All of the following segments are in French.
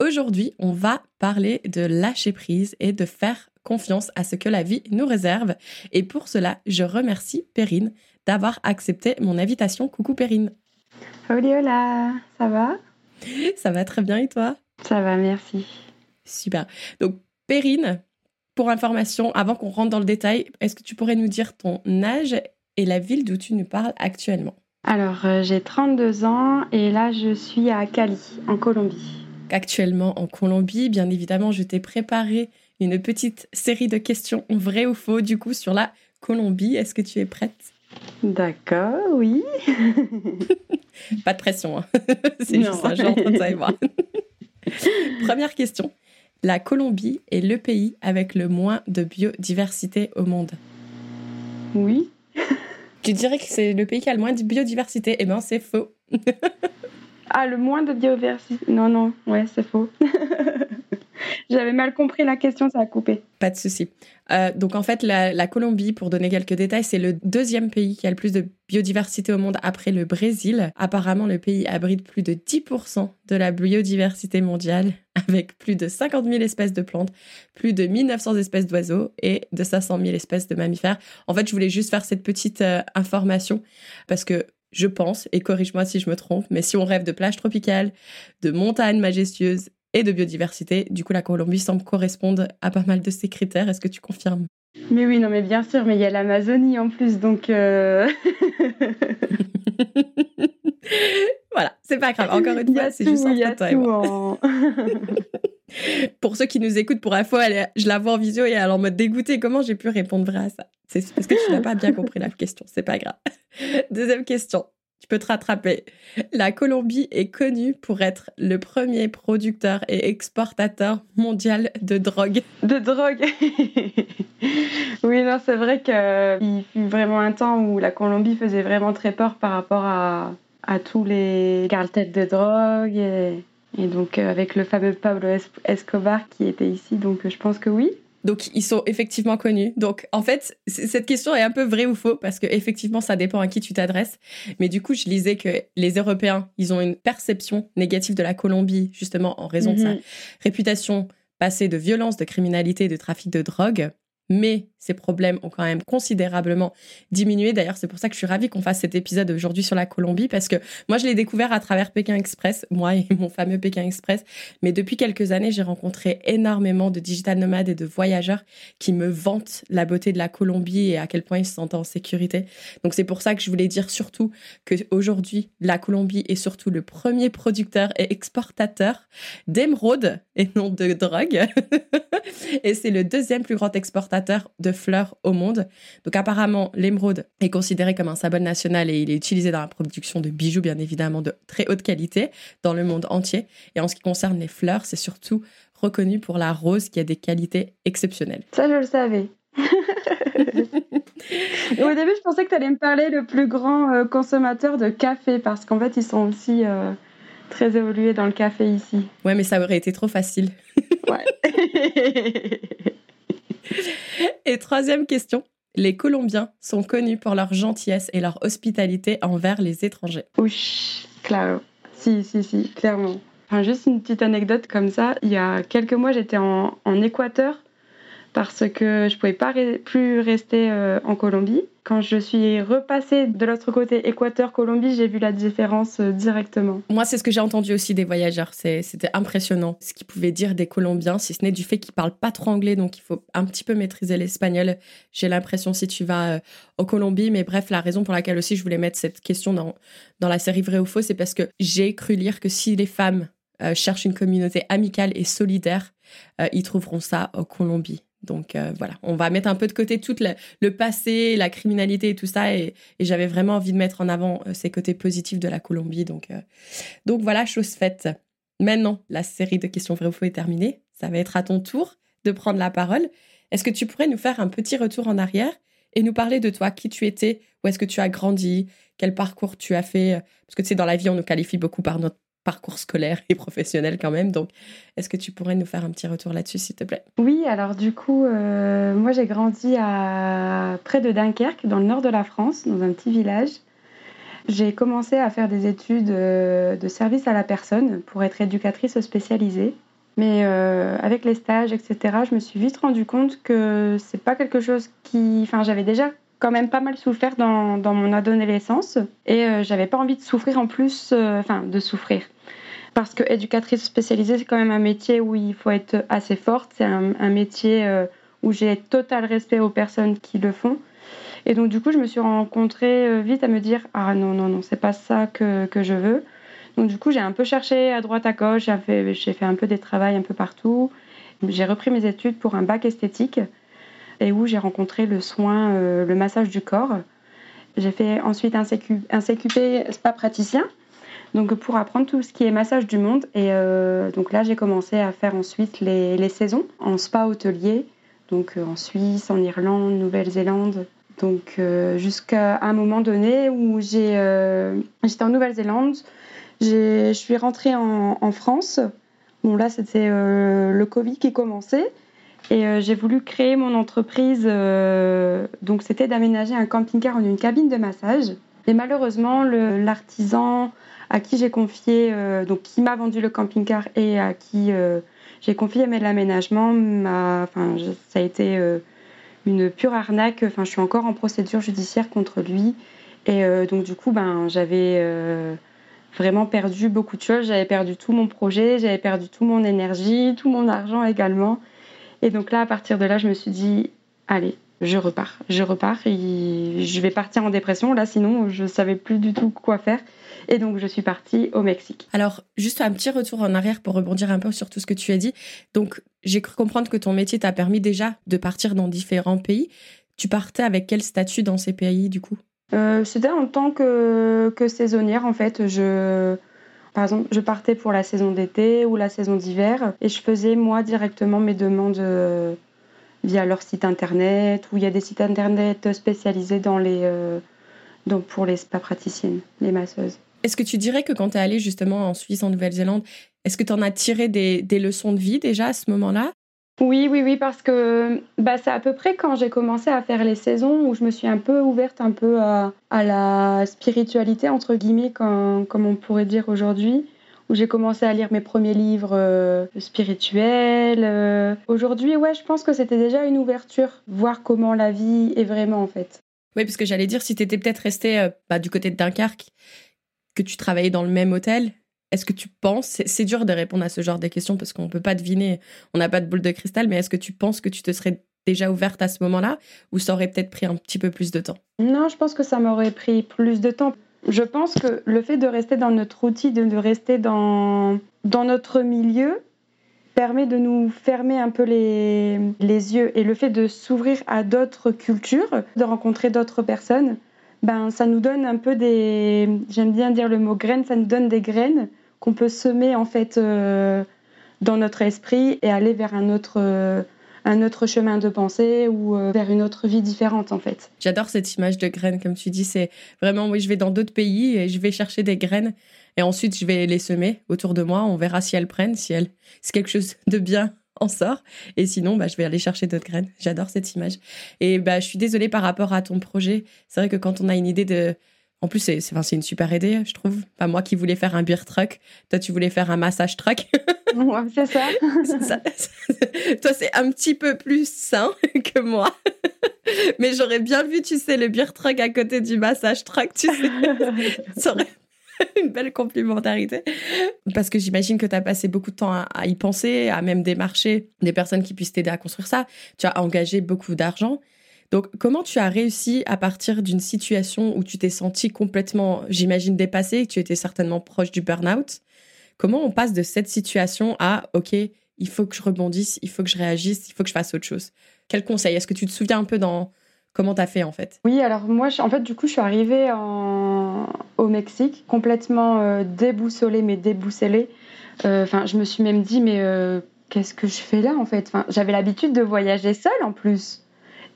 Aujourd'hui, on va parler de lâcher prise et de faire confiance à ce que la vie nous réserve. Et pour cela, je remercie Perrine d'avoir accepté mon invitation. Coucou Perrine. Hola, ça va? Ça va très bien et toi? Ça va, merci. Super. Donc, Perrine, pour information, avant qu'on rentre dans le détail, est-ce que tu pourrais nous dire ton âge et la ville d'où tu nous parles actuellement? Alors, euh, j'ai 32 ans et là, je suis à Cali, en Colombie. Actuellement en Colombie, bien évidemment, je t'ai préparé une petite série de questions vraies ou faux, du coup, sur la Colombie. Est-ce que tu es prête? D'accord, oui. Pas de pression, hein. c'est juste un ça et moi. Première question. La Colombie est le pays avec le moins de biodiversité au monde. Oui. Tu dirais que c'est le pays qui a le moins de biodiversité Eh bien, c'est faux. Ah, le moins de biodiversité Non, non, ouais, c'est faux. J'avais mal compris la question, ça a coupé. Pas de souci. Euh, donc en fait, la, Colombie, pour donner quelques détails, c'est le deuxième pays qui a le plus de biodiversité au monde après le Brésil. Apparemment, le pays abrite plus de 10% de la biodiversité mondiale, avec plus de 50 000 espèces de plantes, plus de 1900 espèces d'oiseaux et de 500 000 espèces de mammifères. En fait, je voulais juste faire cette petite euh, information parce que je pense, et corrige-moi si je me trompe, mais si on rêve de plages tropicales, de montagnes majestueuses et de biodiversité. Du coup, la Colombie semble correspondre à pas mal de ces critères. Est-ce que tu confirmes? Mais oui, non, mais bien sûr, mais il y a l'Amazonie en plus, donc. Euh, voilà, c'est pas grave. Encore une fois, c'est juste entre toi et moi. pour ceux qui nous écoutent pour info, elle je la vois en visio et elle est en mode dégoûté. Comment j'ai pu répondre vrai à ça? C'est parce que tu n'as pas bien compris la question. C'est pas grave. Deuxième question tu peux te rattraper. La Colombie est connue pour être le premier producteur et exportateur mondial de drogue. De drogue Oui, non, c'est vrai qu'il fut vraiment un temps où la Colombie faisait vraiment très peur par rapport à, tous les cartels de drogue et donc euh, avec le fameux Pablo Escobar qui était ici, donc je pense que oui. Donc, ils sont effectivement connus. Donc, en fait, cette question est un peu vraie ou faux parce que effectivement, ça dépend à qui tu t'adresses. Mais du coup, je lisais que les Européens, ils ont une perception négative de la Colombie, justement, en raison de sa mhm. réputation passée de violence, de criminalité, de trafic de drogue mais ces problèmes ont quand même considérablement diminué. D'ailleurs, c'est pour ça que je suis ravie qu'on fasse cet épisode aujourd'hui sur la Colombie, parce que moi, je l'ai découvert à travers Pékin Express, moi et mon fameux Pékin Express. Mais depuis quelques années, j'ai rencontré énormément de digital nomades et de voyageurs qui me vantent la beauté de la Colombie et à quel point ils se sentent en sécurité. Donc, c'est pour ça que je voulais dire surtout que aujourd'hui, la Colombie est surtout le premier producteur et exportateur d'émeraude et non de drogue. et c'est le deuxième plus grand exportateur de fleurs au monde. Donc apparemment, l'émeraude est considéré comme un symbole national et il est utilisé dans la production de bijoux, bien évidemment, de très haute qualité dans le monde entier. Et en ce qui concerne les fleurs, c'est surtout reconnu pour la rose qui a des qualités exceptionnelles. Ça, je le savais. Au début, je pensais que tu allais me parler le plus grand euh, consommateur de café parce qu'en fait, ils sont aussi euh, très évolués dans le café ici. Ouais, mais ça aurait été trop facile. ouais. Et troisième question. Les Colombiens sont connus pour leur gentillesse et leur hospitalité envers les étrangers. Oui, claro. Si, si, si, clairement. Enfin, juste une petite anecdote comme ça. Il y a quelques mois, j'étais en, Équateur, parce que je pouvais pas plus rester euh, en Colombie. Quand je suis repassée de l'autre côté Équateur-Colombie, j'ai vu la différence euh, directement. Moi, c'est ce que j'ai entendu aussi des voyageurs. C'était impressionnant ce qu'ils pouvaient dire des Colombiens, si ce n'est du fait qu'ils parlent pas trop anglais, donc il faut un petit peu maîtriser l'espagnol. J'ai l'impression si tu vas euh, en Colombie. Mais bref, la raison pour laquelle aussi je voulais mettre cette question dans, dans la série Vrai ou Faux, c'est parce que j'ai cru lire que si les femmes cherchent une communauté amicale et solidaire, ils trouveront ça en Colombie. Donc euh, voilà, on va mettre un peu de côté tout le, passé, la criminalité et tout ça. Et, j'avais vraiment envie de mettre en avant euh, ces côtés positifs de la Colombie. Donc, euh, donc voilà, chose faite. Maintenant, la série de questions vraies ou faux est terminée. Ça va être à ton tour de prendre la parole. Est-ce que tu pourrais nous faire un petit retour en arrière et nous parler de toi, qui tu étais, où est-ce que tu as grandi, quel parcours tu as fait? Parce que tu sais, dans la vie, on nous qualifie beaucoup par notre parcours scolaire et professionnel quand même. Donc, est-ce que tu pourrais nous faire un petit retour là-dessus, s'il te plaît? Oui, alors du coup, euh, moi j'ai grandi à près de Dunkerque, dans le nord de la France, dans un petit village. J'ai commencé à faire des études euh, de service à la personne pour être éducatrice spécialisée. Mais euh, avec les stages, etc., je me suis vite rendu compte que c'est pas quelque chose qui. Enfin, j'avais déjà quand même pas mal souffert dans, mon adolescence et euh, j'avais pas envie de souffrir en plus, euh, enfin de souffrir. Parce que éducatrice spécialisée, c'est quand même un métier où il faut être assez forte, c'est un, métier euh, où j'ai total respect aux personnes qui le font. Et donc du coup, je me suis rencontrée vite à me dire ah non non non, c'est pas ça que, que je veux. Donc du coup, j'ai un peu cherché à droite à gauche, j'ai fait, fait un peu des travaux un peu partout. J'ai repris mes études pour un bac esthétique et où j'ai rencontré le soin, euh, le massage du corps. J'ai fait ensuite un, CQP spa praticien, donc pour apprendre tout ce qui est massage du monde. Et euh, donc là, j'ai commencé à faire ensuite les, saisons en spa hôtelier, donc euh, en Suisse, en Irlande, Nouvelle-Zélande. Donc jusqu'à un moment donné où j'étais en Nouvelle-Zélande, je suis rentrée en, en, France. Bon là, c'était le Covid qui commençait. Et euh, j'ai voulu créer mon entreprise. Euh, donc, c'était d'aménager un camping-car en une cabine de massage. Et malheureusement, l'artisan à qui j'ai confié, euh, donc qui m'a vendu le camping-car et à qui j'ai confié l'aménagement, enfin, ça a été une pure arnaque. Enfin, je suis encore en procédure judiciaire contre lui. Et donc, du coup, ben, j'avais vraiment perdu beaucoup de choses. J'avais perdu tout mon projet, j'avais perdu toute mon énergie, tout mon argent également. Et donc là, à partir de là, je me suis dit, allez, je repars, je repars et je vais partir en dépression. Là, sinon, je savais plus du tout quoi faire. Et donc, je suis partie au Mexique. Alors, juste un petit retour en arrière pour rebondir un peu sur tout ce que tu as dit. Donc, j'ai cru comprendre que ton métier t'a permis déjà de partir dans différents pays. Tu partais avec quel statut dans ces pays, du coup? Euh, C'était en tant que, que saisonnière, en fait. Je par exemple, je partais pour la saison d'été ou la saison d'hiver et je faisais moi directement mes demandes euh, via leur site internet ou il y a des sites internet spécialisés dans les, euh, pour les spa praticiennes, les masseuses. Est-ce que tu dirais que quand tu es allée justement en Suisse, en Nouvelle-Zélande, est-ce que tu en as tiré des, des leçons de vie déjà à ce moment-là? Oui, oui, oui, parce que bah, c'est à peu près quand j'ai commencé à faire les saisons où je me suis un peu ouverte un peu à, la spiritualité, entre guillemets, comme, on pourrait dire aujourd'hui, où j'ai commencé à lire mes premiers livres euh, spirituels. Euh. Aujourd'hui, ouais, je pense que c'était déjà une ouverture, voir comment la vie est vraiment en fait. Oui, parce que j'allais dire, si tu étais peut-être resté euh, bah, du côté de Dunkerque, que tu travaillais dans le même hôtel, est-ce que tu penses, c'est dur de répondre à ce genre de questions parce qu'on ne peut pas deviner, on n'a pas de boule de cristal, mais est-ce que tu penses que tu te serais déjà ouverte à ce moment-là ou ça aurait peut-être pris un petit peu plus de temps? Non, je pense que ça m'aurait pris plus de temps. Je pense que le fait de rester dans notre outil, de, rester dans, dans notre milieu, permet de nous fermer un peu les, les yeux. Et le fait de s'ouvrir à d'autres cultures, de rencontrer d'autres personnes, ben, ça nous donne un peu des. J'aime bien dire le mot graines, ça nous donne des graines qu'on peut semer en fait euh, dans notre esprit et aller vers un autre, euh, un autre chemin de pensée ou euh, vers une autre vie différente en fait. J'adore cette image de graines, comme tu dis, c'est vraiment oui, je vais dans d'autres pays et je vais chercher des graines et ensuite je vais les semer autour de moi. On verra si elles prennent, si elles, c'est quelque chose de bien en sort. Et sinon, bah, je vais aller chercher d'autres graines. J'adore cette image. Et bah, je suis désolée par rapport à ton projet. C'est vrai que quand on a une idée de en plus, c'est une super idée, je trouve. Pas moi qui voulais faire un beer truck, toi tu voulais faire un massage truck. c'est ça. Toi, c'est un petit peu plus sain que moi. Mais j'aurais bien vu, tu sais, le beer truck à côté du massage truck, tu sais. Ça aurait une belle complémentarité. Parce que j'imagine que tu as passé beaucoup de temps à, y penser, à même démarcher des personnes qui puissent t'aider à construire ça. Tu as engagé beaucoup d'argent. Donc, comment tu as réussi à partir d'une situation où tu t'es senti complètement, j'imagine, dépassé, que tu étais certainement proche du burn-out? Comment on passe de cette situation à, OK, il faut que je rebondisse, il faut que je réagisse, il faut que je fasse autre chose? Quel conseil? Est-ce que tu te souviens un peu dans comment tu as fait en fait? Oui, alors moi, en fait, du coup, je suis arrivée au Mexique complètement euh, déboussolée, mais déboussolée. Euh, enfin, je me suis même dit, mais euh, qu'est-ce que je fais là en fait? Enfin, J'avais l'habitude de voyager seule en plus.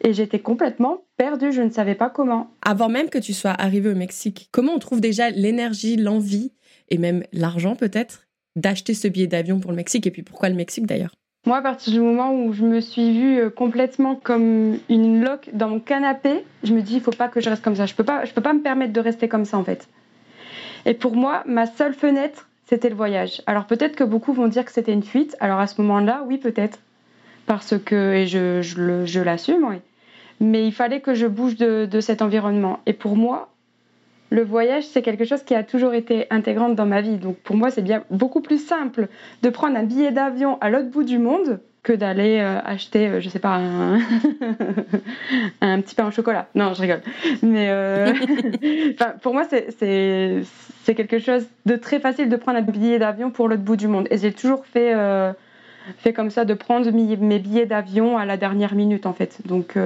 Et j'étais complètement perdue, je ne savais pas comment. Avant même que tu sois arrivée au Mexique, comment on trouve déjà l'énergie, l'envie et même l'argent peut-être d'acheter ce billet d'avion pour le Mexique? Et puis pourquoi le Mexique d'ailleurs? Moi, à partir du moment où je me suis vue euh, complètement comme une loque dans mon canapé, je me dis, il faut pas que je reste comme ça. Je peux pas, je peux pas me permettre de rester comme ça, en fait. Et pour moi, ma seule fenêtre, c'était le voyage. Alors peut-être que beaucoup vont dire que c'était une fuite. Alors à ce moment-là, oui, peut-être. Parce que, et je, je l'assume, oui mais il fallait que je bouge de, cet environnement. Et pour moi, le voyage, c'est quelque chose qui a toujours été intégrante dans ma vie. Donc pour moi, c'est bien beaucoup plus simple de prendre un billet d'avion à l'autre bout du monde que d'aller euh, acheter, euh, je sais pas, un... un, petit pain au chocolat. Non, je rigole. Mais euh, pour moi, c'est quelque chose de très facile de prendre un billet d'avion pour l'autre bout du monde. Et j'ai toujours fait, fait comme ça, de prendre mes billets d'avion à la dernière minute, en fait. Donc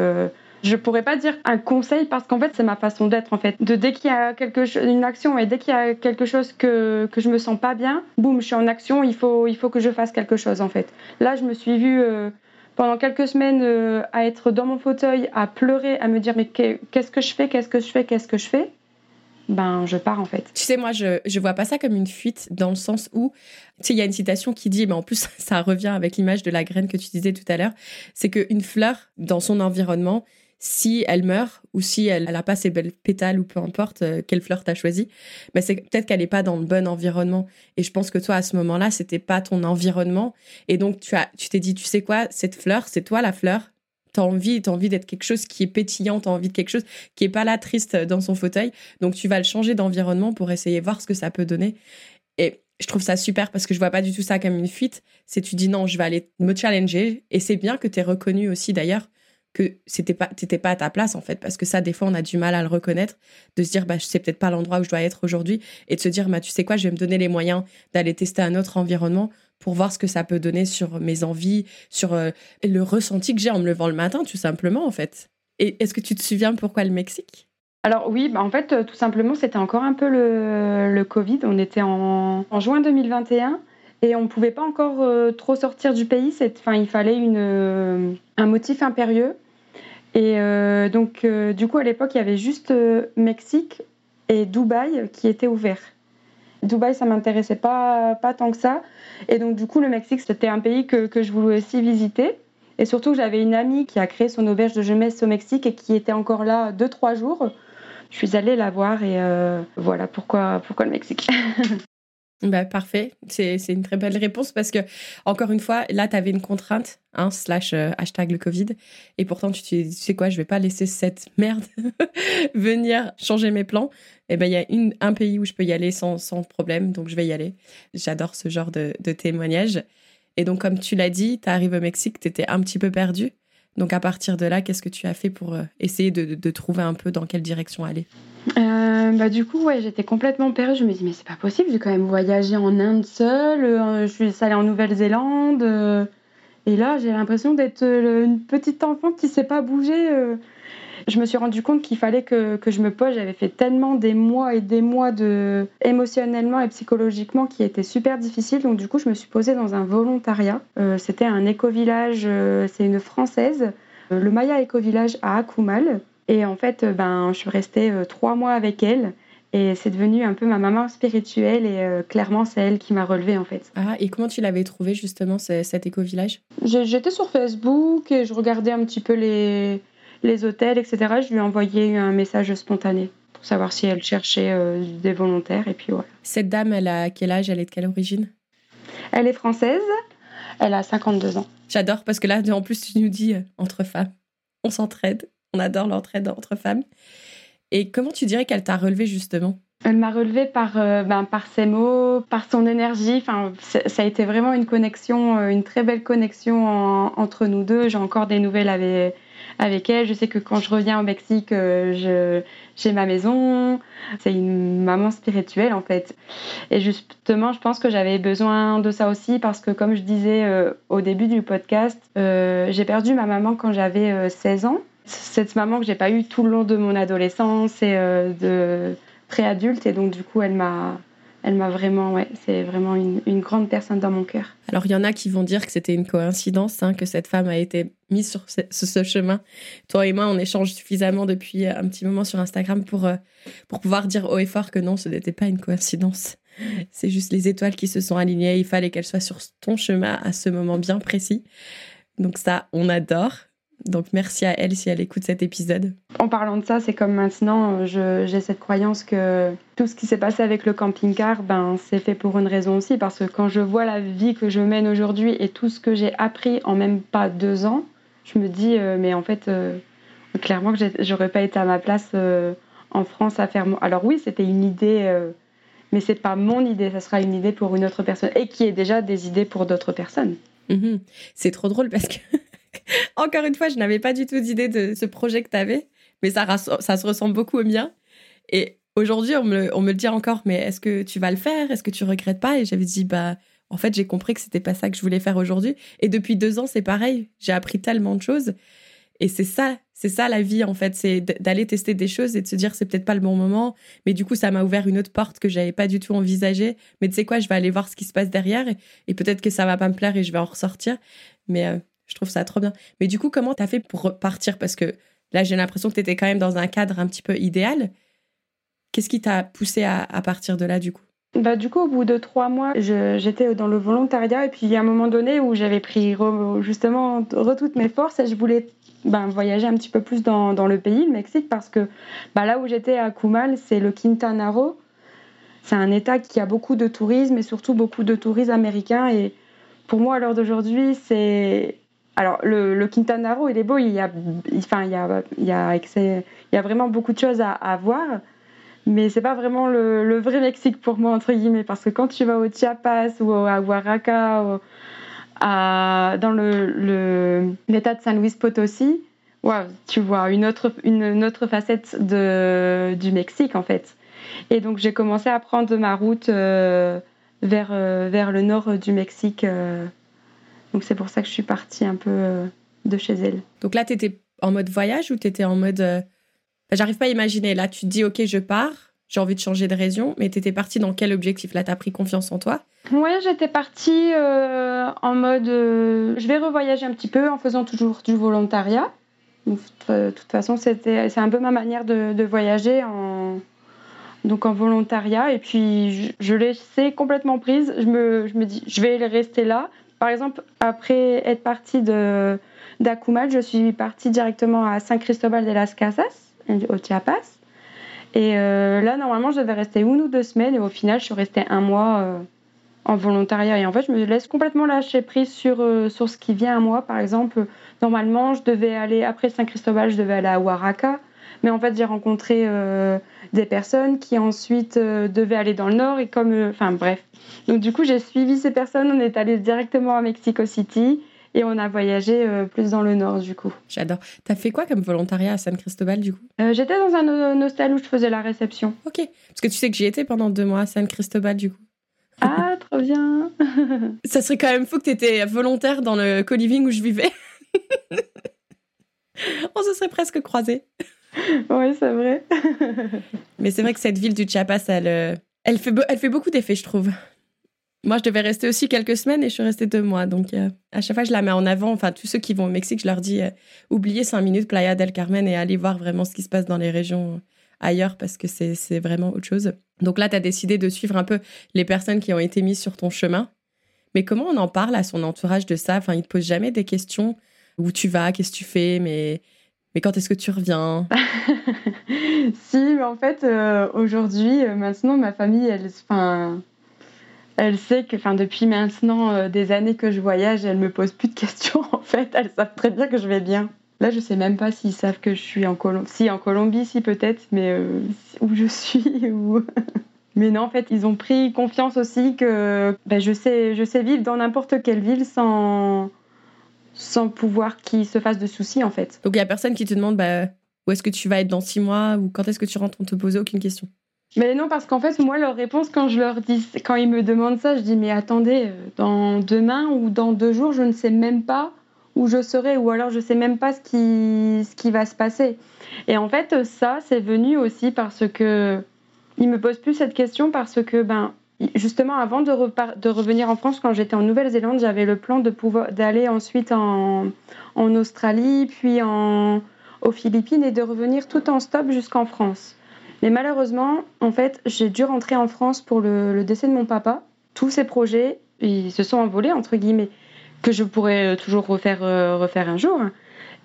je pourrais pas dire un conseil parce qu'en fait c'est ma façon d'être en fait. Dès qu'il y a quelque une action et dès qu'il y a quelque chose que, que je me sens pas bien, boum, je suis en action, il faut, il faut que je fasse quelque chose en fait. Là je me suis vue euh, pendant quelques semaines euh, à être dans mon fauteuil, à pleurer, à me dire mais qu'est-ce que je fais, qu'est-ce que je fais, qu'est-ce que je fais? Ben je pars en fait. Tu sais, moi, je, je vois pas ça comme une fuite dans le sens où, tu sais, il y a une citation qui dit, mais en plus, ça revient avec l'image de la graine que tu disais tout à l'heure, c'est qu'une fleur, dans son environnement, si elle meurt ou si elle n'a pas ses belles pétales ou peu importe euh, quelle fleur tu as choisi, mais c'est peut-être qu'elle n'est pas dans le bon environnement. Et je pense que toi, à ce moment-là, c'était pas ton environnement. Et donc, tu as, tu t'es dit, tu sais quoi, cette fleur, c'est toi la fleur. T'as envie, as envie d'être quelque chose qui est pétillant, t'as envie de quelque chose qui est pas là triste dans son fauteuil. Donc, tu vas le changer d'environnement pour essayer voir ce que ça peut donner. Et je trouve ça super parce que je vois pas du tout ça comme une fuite. C'est tu dis non, je vais aller me challenger. Et c'est bien que tu es reconnu aussi d'ailleurs que c'était pas pas à ta place en fait parce que ça des fois on a du mal à le reconnaître de se dire bah c'est peut-être pas l'endroit où je dois être aujourd'hui et de se dire bah tu sais quoi je vais me donner les moyens d'aller tester un autre environnement pour voir ce que ça peut donner sur mes envies sur euh, le ressenti que j'ai en me levant le matin tout simplement en fait et est-ce que tu te souviens pourquoi le Mexique? Alors oui, bah en fait, euh, tout simplement, c'était encore un peu le, le Covid. On était en, en juin 2021 et on ne pouvait pas encore euh, trop sortir du pays. Enfin, il fallait une, un motif impérieux. Et euh, donc, euh, du coup, à l'époque, il y avait juste euh, Mexique et Dubaï qui étaient ouverts. Dubaï, ça m'intéressait pas, pas tant que ça. Et donc, du coup, le Mexique, c'était un pays que, que je voulais aussi visiter. Et surtout, j'avais une amie qui a créé son auberge de jeunesse au Mexique et qui était encore là deux, trois jours. Je suis allée la voir et voilà pourquoi, pourquoi le Mexique. Bah, parfait, c'est une très belle réponse parce que, encore une fois, là, tu avais une contrainte, hein, slash euh, hashtag le Covid, et pourtant tu tu sais quoi, je vais pas laisser cette merde venir changer mes plans. Et eh ben, il y a une, un pays où je peux y aller sans, sans problème, donc je vais y aller. J'adore ce genre de, de témoignage. Et donc, comme tu l'as dit, tu arrives au Mexique, tu étais un petit peu perdu. Donc, à partir de là, qu'est-ce que tu as fait pour euh, essayer de, de trouver un peu dans quelle direction aller? Euh, bah, du coup, ouais, j'étais complètement perdue. Je me dis, mais c'est pas possible, j'ai quand même voyagé en Inde seule, euh, je suis allée en Nouvelle-Zélande. Et là, j'ai l'impression d'être une petite enfant qui sait pas bouger. Je me suis rendu compte qu'il fallait que, que, je me pose. J'avais fait tellement des mois et des mois de émotionnellement et psychologiquement qui était super difficile. Donc, du coup, je me suis posée dans un volontariat. C'était un éco-village, c'est une française, le Maya Éco-Village à Akumal. Et en fait, euh, ben, je suis restée euh, trois mois avec elle. Et c'est devenu un peu ma maman spirituelle et euh, clairement c'est elle qui m'a relevée en fait. Ah, et comment tu l'avais trouvé justement cet éco-village? J'étais sur Facebook et je regardais un petit peu les, les hôtels, etc. Je lui ai envoyé un message spontané pour savoir si elle cherchait des volontaires et puis voilà. Cette dame, elle a quel âge? Elle est de quelle origine? Elle est française. Elle a 52 ans. J'adore parce que là, en plus, tu nous dis euh, entre femmes, on s'entraide. On adore l'entraide entre femmes. Et comment tu dirais qu'elle t'a relevé justement? Elle m'a relevé par, euh, ben, par ses mots, par son énergie. Enfin, ça a été vraiment une connexion, euh, une très belle connexion entre nous deux. J'ai encore des nouvelles avec, avec elle. Je sais que quand je reviens au Mexique, je, j'ai ma maison. C'est une maman spirituelle en fait. Et justement, je pense que j'avais besoin de ça aussi parce que comme je disais euh, au début du podcast, euh, j'ai perdu ma maman quand j'avais 16 euh, ans. Cette maman que j'ai pas eue tout le long de mon adolescence et de préadulte et donc du coup elle m'a elle m'a vraiment, ouais, c'est vraiment une, grande personne dans mon cœur. Alors, il y en a qui vont dire que c'était une coïncidence, hein, que cette femme a été mise sur ce, chemin. Toi et moi, on échange suffisamment depuis un petit moment sur Instagram pour, euh, pour pouvoir dire haut et fort que non, ce n'était pas une coïncidence. C'est juste les étoiles qui se sont alignées. Il fallait qu'elle soit sur ton chemin à ce moment bien précis. Donc ça, on adore. Donc merci à elle si elle écoute cet épisode. En parlant de ça, c'est comme maintenant, j'ai cette croyance que tout ce qui s'est passé avec le camping-car, ben, c'est fait pour une raison aussi. Parce que quand je vois la vie que je mène aujourd'hui et tout ce que j'ai appris en même pas deux ans, je me dis, euh, mais en fait, euh, clairement que j'aurais pas été à ma place euh, en France à faire. Alors oui, c'était une idée, mais c'est pas mon idée, ça sera une idée pour une autre personne et qui est déjà des idées pour d'autres personnes. Mhm. C'est trop drôle parce que Encore une fois, je n'avais pas du tout d'idée de ce projet que tu avais, mais ça, ça se ressemble beaucoup au mien. Et aujourd'hui, on me, le dit encore, mais est-ce que tu vas le faire? Est-ce que tu regrettes pas? Et j'avais dit, bah, en fait, j'ai compris que c'était pas ça que je voulais faire aujourd'hui. Et depuis deux ans, c'est pareil. J'ai appris tellement de choses. Et c'est ça, c'est ça la vie en fait, c'est d'aller tester des choses et de se dire c'est peut-être pas le bon moment, mais du coup ça m'a ouvert une autre porte que j'avais pas du tout envisagée. Mais tu sais quoi, je vais aller voir ce qui se passe derrière et, peut-être que ça va pas me plaire et je vais en ressortir. Mais euh, je trouve ça trop bien. Mais du coup, comment tu as fait pour repartir? Parce que là, j'ai l'impression que tu étais quand même dans un cadre un petit peu idéal. Qu'est-ce qui t'a poussé à, partir de là, du coup? Bah, du coup, au bout de trois mois, j'étais dans le volontariat et puis il y a un moment donné où j'avais pris justement toutes mes forces et je voulais ben, voyager un petit peu plus dans, le pays, le Mexique, parce que bah, là où j'étais à Cumal, c'est le Quintana Roo. C'est un État qui a beaucoup de tourisme et surtout beaucoup de tourisme américain. Et pour moi, à l'heure d'aujourd'hui, c'est alors, le, le, Quintana Roo, il est beau, il y a, enfin, il y a, il y a, vraiment beaucoup de choses à, voir, mais c'est pas vraiment le, vrai Mexique pour moi, entre guillemets, parce que quand tu vas au Chiapas ou à Oaxaca, ou dans l'état de San Luis Potosí, wow, tu vois une autre, une, autre facette de, du Mexique, en fait. Et donc, j'ai commencé à prendre ma route euh, vers, euh, vers le nord du Mexique. Euh, donc c'est pour ça que je suis partie un peu euh, de chez elle. Donc là, tu étais en mode voyage ou tu étais en mode... Euh, j'arrive pas à imaginer. Là, tu te dis, OK, je pars, j'ai envie de changer de région, mais tu étais partie dans quel objectif? Là, tu as pris confiance en toi? Ouais, j'étais partie euh, en mode... je vais revoyager un petit peu en faisant toujours du volontariat. de toute façon, c'est un peu ma manière de, voyager en, donc en volontariat. Et puis, je, je l'ai complètement prise. Je me, je me dis, je vais rester là. Par exemple, après être partie de d'Akumal, je suis partie directement à San Cristobal de las Casas, au Chiapas. Et euh, là, normalement, je devais rester une ou deux semaines. Et au final, je suis restée un mois euh, en volontariat. Et en fait, je me laisse complètement lâcher prise sur, euh, sur ce qui vient à moi. Par exemple, normalement, je devais aller, après San Cristobal, je devais aller à Oaxaca. Mais en fait, j'ai rencontré euh, des personnes qui ensuite euh, devaient aller dans le nord et comme, euh, enfin bref. Donc du coup, j'ai suivi ces personnes. On est allé directement à Mexico City et on a voyagé plus dans le nord du coup. J'adore. T'as fait quoi comme volontariat à San Cristobal du coup? J'étais dans un, hostel où je faisais la réception. Ok. Parce que tu sais que j'y étais pendant deux mois à San Cristobal du coup. Ah, trop bien. Ça serait quand même fou que tu étais volontaire dans le co-living où je vivais. On se serait presque croisés. Oui, c'est vrai. Mais c'est vrai que cette ville du Chiapas, elle, euh, elle, fait, elle fait beaucoup d'effets, je trouve. Moi, je devais rester aussi quelques semaines et je suis restée deux mois. Donc, euh, à chaque fois, je la mets en avant. Enfin, tous ceux qui vont au Mexique, je leur dis euh, oubliez cinq minutes Playa del Carmen et allez voir vraiment ce qui se passe dans les régions ailleurs parce que c'est vraiment autre chose. Donc là, tu as décidé de suivre un peu les personnes qui ont été mises sur ton chemin. Mais comment on en parle à son entourage de ça? Enfin, ils te posent jamais des questions où tu vas, qu'est-ce que tu fais, mais mais quand est-ce que tu reviens? Si, mais en fait, euh, aujourd'hui, euh, maintenant, ma famille, elle, Elle sait que, enfin, depuis maintenant euh, des années que je voyage, elle me pose plus de questions. En fait, elles savent très bien que je vais bien. Là, je sais même pas s'ils savent que je suis en Colombie. Si, en Colombie, si peut-être, mais où je suis. Mais non, en fait, ils ont pris confiance aussi que ben, je, sais, je sais vivre dans n'importe quelle ville sans, sans pouvoir qu'ils se fassent de soucis, en fait. Donc, il y a personne qui te demande bah, où est-ce que tu vas être dans six mois ou quand est-ce que tu rentres, on te pose aucune question. Mais non, parce qu'en fait, moi, leur réponse, quand je leur dis, quand ils me demandent ça, je dis, mais attendez, euh, dans demain ou dans deux jours, je ne sais même pas où je serai, ou alors je ne sais même pas ce qui, ce qui va se passer. Et en fait, ça, c'est venu aussi parce que ils me posent plus cette question parce que, ben, justement, avant de, revenir en France, quand j'étais en Nouvelle-Zélande, j'avais le plan d'aller ensuite en, Australie, puis aux Philippines et de revenir tout en stop jusqu'en France. Mais malheureusement, en fait, j'ai dû rentrer en France pour le, décès de mon papa. Tous ces projets, ils se sont envolés, entre guillemets, que je pourrais toujours refaire, euh, refaire un jour.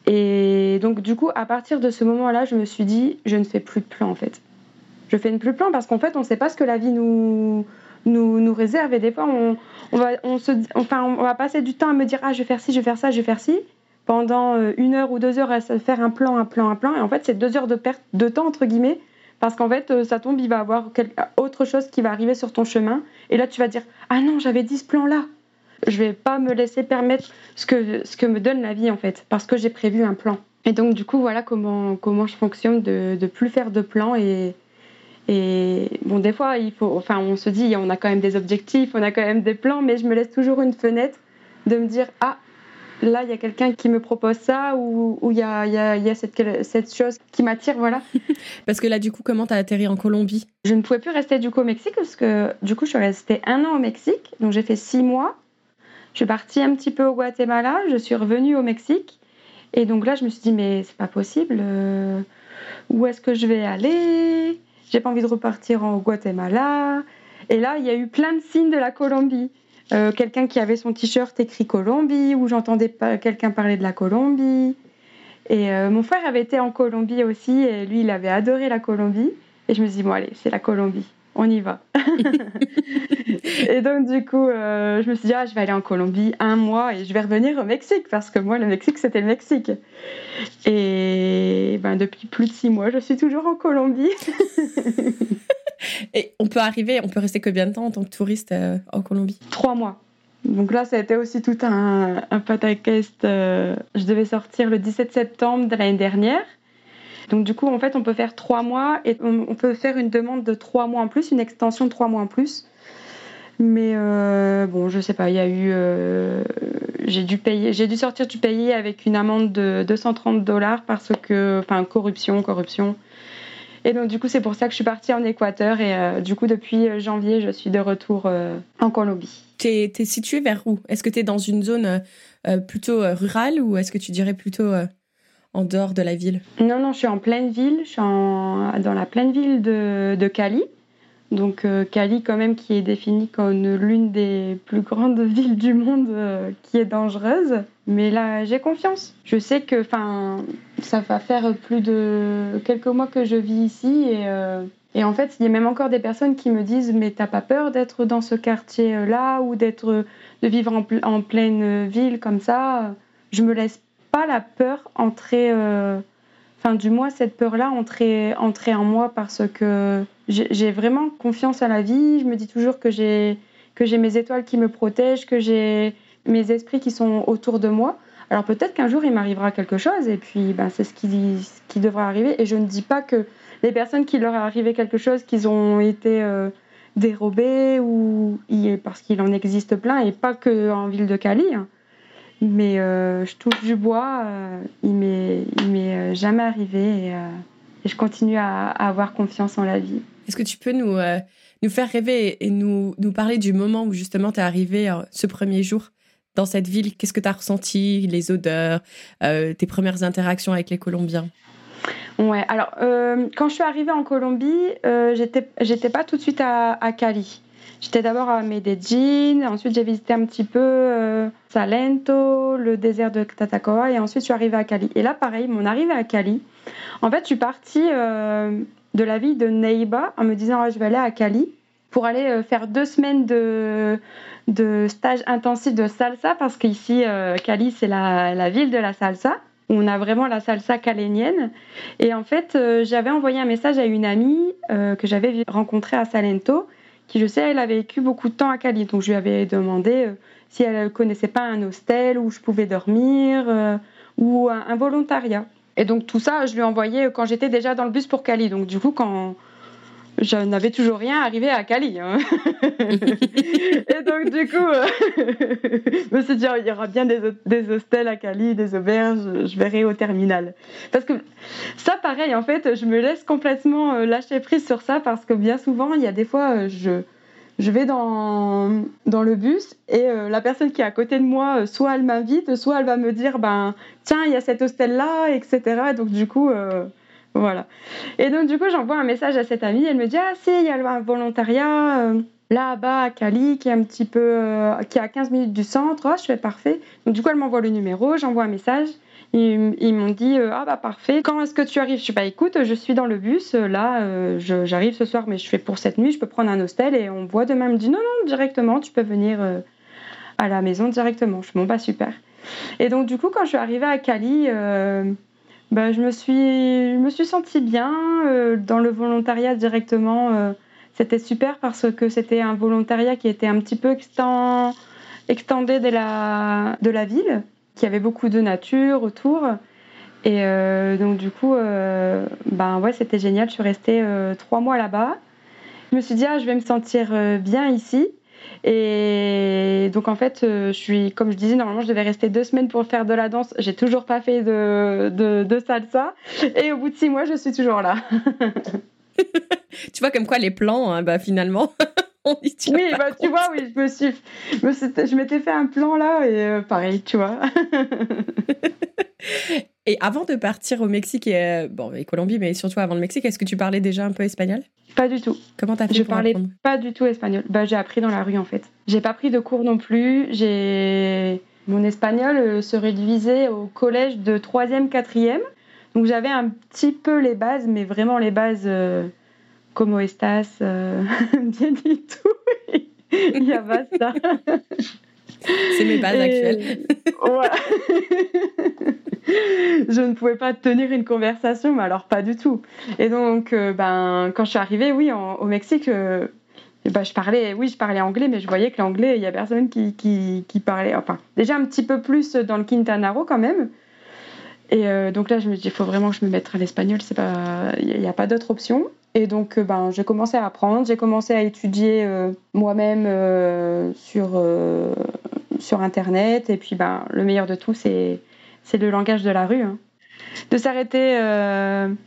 Et donc, du coup, à partir de ce moment-là, je me suis dit, je ne fais plus de plan, en fait. Je fais plus de plan parce qu'en fait, on ne sait pas ce que la vie nous, nous, nous réserve. Et des fois, on, on, va, on, se, enfin, on va passer du temps à me dire, ah, je vais faire ci, je vais faire ça, je vais faire ci pendant euh, une heure ou deux heures à faire un plan, un plan, un plan. Et en fait, c'est deux heures de perte de temps, entre guillemets, parce qu'en fait, euh, ça tombe, il va y avoir autre chose qui va arriver sur ton chemin. Et là, tu vas dire Ah non, j'avais dit ce plan-là. Je vais pas me laisser permettre ce que, ce que me donne la vie, en fait, parce que j'ai prévu un plan. Et donc, du coup, voilà comment, comment je fonctionne de, de plus faire de plans. Et, et bon, des fois, il faut, enfin, on se dit On a quand même des objectifs, on a quand même des plans, mais je me laisse toujours une fenêtre de me dire Ah, là, il y a quelqu'un qui me propose ça ou il y a, y a, cette, cette, chose qui m'attire, voilà. parce que là, du coup, comment tu as atterri en Colombie? Je ne pouvais plus rester du coup au Mexique parce que du coup, je suis restée un an au Mexique, donc j'ai fait six mois. Je suis partie un petit peu au Guatemala, je suis revenue au Mexique. Et donc là, je me suis dit, mais c'est pas possible. Euh, où est-ce que je vais aller? J'ai pas envie de repartir au Guatemala. Et là, il y a eu plein de signes de la Colombie. Euh, quelqu'un qui avait son t-shirt écrit Colombie, où j'entendais quelqu'un parler de la Colombie. Et euh, mon frère avait été en Colombie aussi, et lui, il avait adoré la Colombie. Et je me suis dit, bon, allez, c'est la Colombie, on y va. et donc, du coup, euh, je me suis dit, ah, je vais aller en Colombie un mois et je vais revenir au Mexique, parce que moi, le Mexique, c'était le Mexique. Et ben, depuis plus de six mois, je suis toujours en Colombie. Et on peut arriver, on peut rester combien de temps en tant que touriste euh, en Colombie? Trois mois. Donc là, ça a été aussi tout un, un pataquest. Euh, je devais sortir le 17 septembre de l'année dernière. Donc du coup, en fait, on peut faire trois mois et on, peut faire une demande de trois mois en plus, une extension de trois mois en plus. Mais euh, bon, je sais pas, il y a eu. j'ai dû payer, j'ai dû sortir du pays avec une amende de 230 dollars parce que. Enfin, corruption, corruption. Et donc, du coup, c'est pour ça que je suis partie en Équateur. Et euh, du coup, depuis euh, janvier, je suis de retour euh, en Colombie. Tu es, située vers où? Est-ce que tu es dans une zone plutôt rurale ou est-ce que tu dirais plutôt en dehors de la ville? Non, non, je suis en pleine ville. Je suis dans la pleine ville de, Cali. Donc euh, Cali quand même qui est définie comme l'une des plus grandes villes du monde euh, qui est dangereuse. Mais là j'ai confiance. Je sais que ça va faire plus de quelques mois que je vis ici et, euh, et en fait il y a même encore des personnes qui me disent mais t'as pas peur d'être dans ce quartier là ou d'être de vivre en, en, pleine ville comme ça? Je me laisse pas la peur entrer enfin du moins cette peur-là entrer, entrer en moi parce que j'ai vraiment confiance à la vie. Je me dis toujours que j'ai que j'ai mes étoiles qui me protègent, que j'ai mes esprits qui sont autour de moi. Alors peut-être qu'un jour il m'arrivera quelque chose et puis ben, c'est ce qui, qui devra arriver. Et je ne dis pas que les personnes qui leur est arrivé quelque chose, qu'ils ont été euh, dérobés ou parce qu'il en existe plein et pas que en ville de Cali. Hein. Mais euh, je touche du bois, euh, il m'est, m'est euh, jamais arrivé et, je continue à, avoir confiance en la vie. Est-ce que tu peux nous, nous faire rêver et nous, nous parler du moment où justement tu es arrivé ce premier jour dans cette ville? Qu'est-ce que tu as ressenti? Les odeurs, tes premières interactions avec les Colombiens? Ouais, alors quand je suis arrivée en Colombie, j'étais, j'étais pas tout de suite à, à Cali. J'étais d'abord à Medellín, ensuite j'ai visité un petit peu euh, Salento, le désert de Tatacoa, et ensuite je suis arrivée à Cali. Et là, pareil, mon arrivée à Cali, en fait, je suis partie euh, de la ville de Neiba en me disant je vais aller à Cali. pour aller faire deux semaines de, stage intensif de salsa parce qu'ici, Cali, c'est la, ville de la salsa. On a vraiment la salsa calénienne. Et en fait, j'avais envoyé un message à une amie que j'avais rencontrée à Salento, qui, je sais, elle avait vécu beaucoup de temps à Cali. Donc, je lui avais demandé si elle connaissait pas un hostel où je pouvais dormir ou un, volontariat. Et donc tout ça, je lui ai envoyé quand j'étais déjà dans le bus pour Cali. Donc du coup, quand je n'avais toujours rien arrivé à Cali. Hein. et donc du coup, euh, je me suis dit, oh, il y aura bien des, des, hostels à Cali, des auberges, je verrai au terminal. Parce que ça, pareil, en fait, je me laisse complètement euh, lâcher prise sur ça parce que bien souvent, il y a des fois, euh, je je vais dans, dans le bus et euh, la personne qui est à côté de moi, soit elle m'invite, soit elle va me dire ben tiens, il y a cet hostel là, etc. Donc du coup, euh, voilà. Et donc du coup, j'envoie un message à cette amie. Elle me dit ah si, il y a un volontariat là-bas à Cali qui est un petit peu qui est à 15 minutes du centre. Oh, je fais parfait. Donc du coup, elle m'envoie le numéro, j'envoie un message. Ils, m'ont dit euh, Ah bah parfait, quand est-ce que tu arrives? Je suis pas écoute, je suis dans le bus, euh, là, euh, j'arrive ce soir, mais je fais pour cette nuit, je peux prendre un hostel et on voit demain. Elle me dit Non, non, directement, tu peux venir à la maison directement. Je suis bon, bah super. Et donc, du coup, quand je suis arrivée à Cali, bah, je, me suis, je me suis sentie bien dans le volontariat directement. c'était super parce que c'était un volontariat qui était un petit peu extend, extendé de la, de la ville qu'il y avait beaucoup de nature autour. Et euh, donc du coup, euh, ben ouais, c'était génial. Je suis restée euh, trois mois là-bas. Je me suis dit, ah, je vais me sentir bien ici. Et donc en fait, je suis, comme je disais, normalement je devais rester deux semaines pour faire de la danse. J'ai toujours pas fait de, de, de salsa. Et au bout de six mois, je suis toujours là. tu vois comme quoi les plans, hein, bah finalement. oui, bah, tu vois, oui, je me suis, je m'étais fait un plan là et euh, pareil, tu vois. et avant de partir au Mexique et euh, bon, et Colombie, mais surtout avant le Mexique, est-ce que tu parlais déjà un peu espagnol? Pas du tout. Comment t'as fait Je pour parlais apprendre? pas du tout espagnol. Bah, j'ai appris dans la rue en fait. J'ai pas pris de cours non plus. J'ai mon espagnol euh, se réduisait au collège de 3e, 4e. Donc j'avais un petit peu les bases, mais vraiment les bases. Como estás? Euh, bien du tout. Il y a basta. C'est mes bases actuelles. je ne pouvais pas tenir une conversation, mais alors pas du tout. Et donc, euh, ben, quand je suis arrivée, oui, au Mexique, euh, ben, je parlais, oui, je parlais anglais, mais je voyais que l'anglais, il y a personne qui, qui, qui, parlait. Enfin, déjà un petit peu plus dans le Quintana Roo quand même. Et donc là, je me dis, il faut vraiment que je me mette à l'espagnol. Il n'y a, pas d'autre option. Et donc, euh, ben, j'ai commencé à apprendre, j'ai commencé à étudier euh, moi-même euh, sur, sur Internet. Et puis, ben, le meilleur de tout, c'est, le langage de la rue. Hein. De s'arrêter,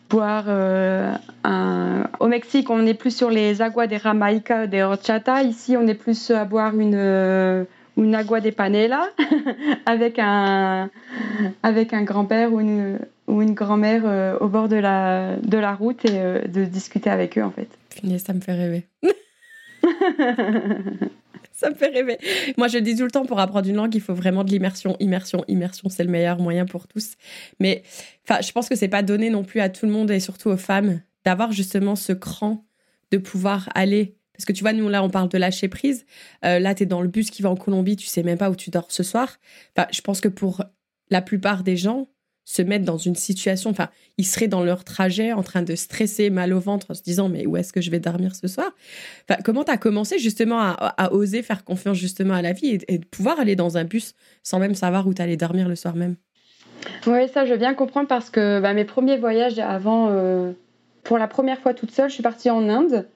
boire un... Au Mexique, on est plus sur les aguas de Jamaica, de horchata. Ici, on est plus à boire une, une agua de panela avec un, avec un grand-père ou une, ou une grand-mère euh, au bord de la, de la route et euh, de discuter avec eux en fait. ça me fait rêver. ça me fait rêver. Moi, je dis tout le temps, pour apprendre une langue, il faut vraiment de l'immersion. Immersion, immersion, c'est le meilleur moyen pour tous. Mais je pense que c'est pas donné non plus à tout le monde et surtout aux femmes d'avoir justement ce cran de pouvoir aller. Parce que tu vois, nous, là, on parle de lâcher prise. Euh, là, tu es dans le bus qui va en Colombie, tu sais même pas où tu dors ce soir. Enfin, je pense que pour la plupart des gens, se mettre dans une situation, enfin, ils seraient dans leur trajet en train de stresser, mal au ventre, en se disant mais où est-ce que je vais dormir ce soir? Enfin, Comment tu as commencé justement à, oser faire confiance justement à la vie et, de pouvoir aller dans un bus sans même savoir où tu allais dormir le soir même? Oui, ça je viens comprendre parce que bah, mes premiers voyages avant, euh, pour la première fois toute seule, je suis partie en Inde.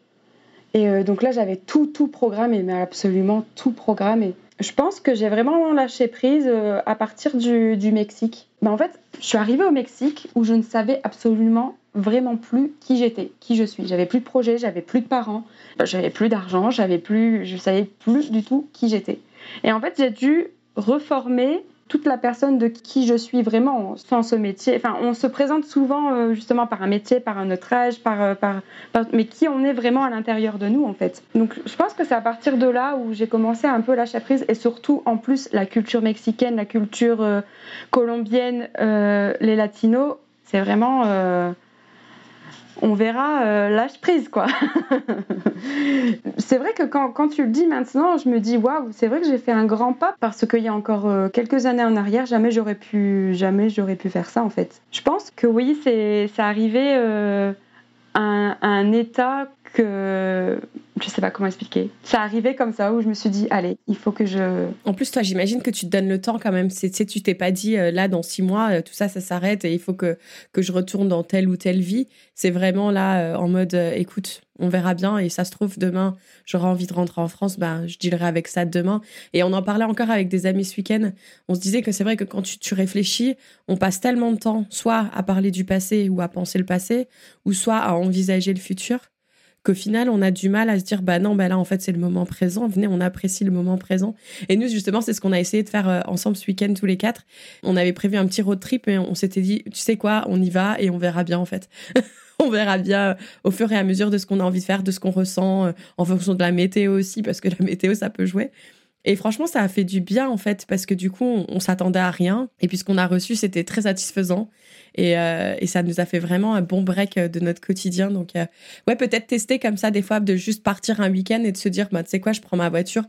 Et euh, donc là, j'avais tout, tout programmé, mais absolument tout programmé. Je pense que j'ai vraiment lâché prise euh, à partir du, Mexique. Ben, en fait, je suis arrivée au Mexique où je ne savais absolument vraiment plus qui j'étais, qui je suis. J'avais plus de projet, j'avais plus de parents, j'avais plus d'argent, j'avais plus, je savais plus du tout qui j'étais. Et en fait, j'ai dû reformer toute la personne de qui je suis vraiment sans ce métier. Enfin, on se présente souvent euh, justement par un métier, par un autre âge, euh, par, par, mais qui on est vraiment à l'intérieur de nous en fait. Donc, je pense que c'est à partir de là où j'ai commencé un peu lâcher prise et surtout en plus la culture mexicaine, la culture euh, colombienne, les latinos, c'est vraiment on verra euh, l'âge prise, quoi. c'est vrai que quand, quand, tu le dis maintenant, je me dis, waouh, c'est vrai que j'ai fait un grand pas parce qu'il y a encore euh, quelques années en arrière, jamais j'aurais pu, jamais j'aurais pu faire ça, en fait. Je pense que oui, c'est, ça arrivé euh, à, un état que je sais pas comment expliquer. Ça arrivait comme ça où je me suis dit, allez, il faut que je. En plus, toi, j'imagine que tu te donnes le temps quand même. C'est, tu t'es pas dit, euh, là, dans six mois, euh, tout ça, ça s'arrête et il faut que, que je retourne dans telle ou telle vie. C'est vraiment là, euh, en mode, écoute, on verra bien et ça se trouve, demain, j'aurai envie de rentrer en France, ben, je dealerai avec ça demain. Et on en parlait encore avec des amis ce week-end. On se disait que c'est vrai que quand tu, tu réfléchis, on passe tellement de temps, soit à parler du passé ou à penser le passé, ou soit à envisager le futur qu'au final, on a du mal à se dire, bah non, bah là, en fait, c'est le moment présent. Venez, on apprécie le moment présent. Et nous, justement, c'est ce qu'on a essayé de faire euh, ensemble ce week-end, tous les quatre. On avait prévu un petit road trip et on s'était dit, tu sais quoi, on y va et on verra bien, en fait. on verra bien euh, au fur et à mesure de ce qu'on a envie de faire, de ce qu'on ressent, euh, en fonction de la météo aussi, parce que la météo, ça peut jouer. Et franchement, ça a fait du bien en fait, parce que du coup, on, s'attendait à rien. Et puis ce qu'on a reçu, c'était très satisfaisant. Et, euh, ça nous a fait vraiment un bon break euh, de notre quotidien. Donc, euh, ouais, peut-être tester comme ça des fois, de juste partir un week-end et de se dire, bah, tu sais quoi, je prends ma voiture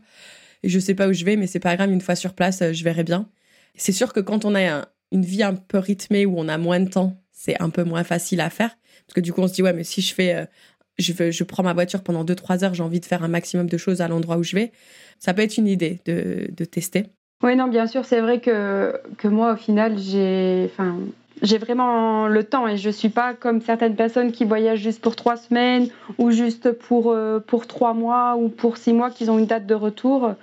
et je sais pas où je vais, mais c'est pas grave, une fois sur place, je verrai bien. C'est sûr que quand on a une vie un peu rythmée où on a moins de temps, c'est un peu moins facile à faire. Parce que du coup, on se dit, ouais, mais si je fais je, prends ma voiture pendant 2-3 heures, j'ai envie de faire un maximum de choses à l'endroit où je vais. Ça peut être une idée de, de tester. Oui, non, bien sûr, c'est vrai que, que moi, au final, j'ai, enfin, vraiment le temps et je ne suis pas comme certaines personnes qui voyagent juste pour trois semaines ou juste pour, euh, pour trois mois ou pour six mois qu'ils ont une date de retour.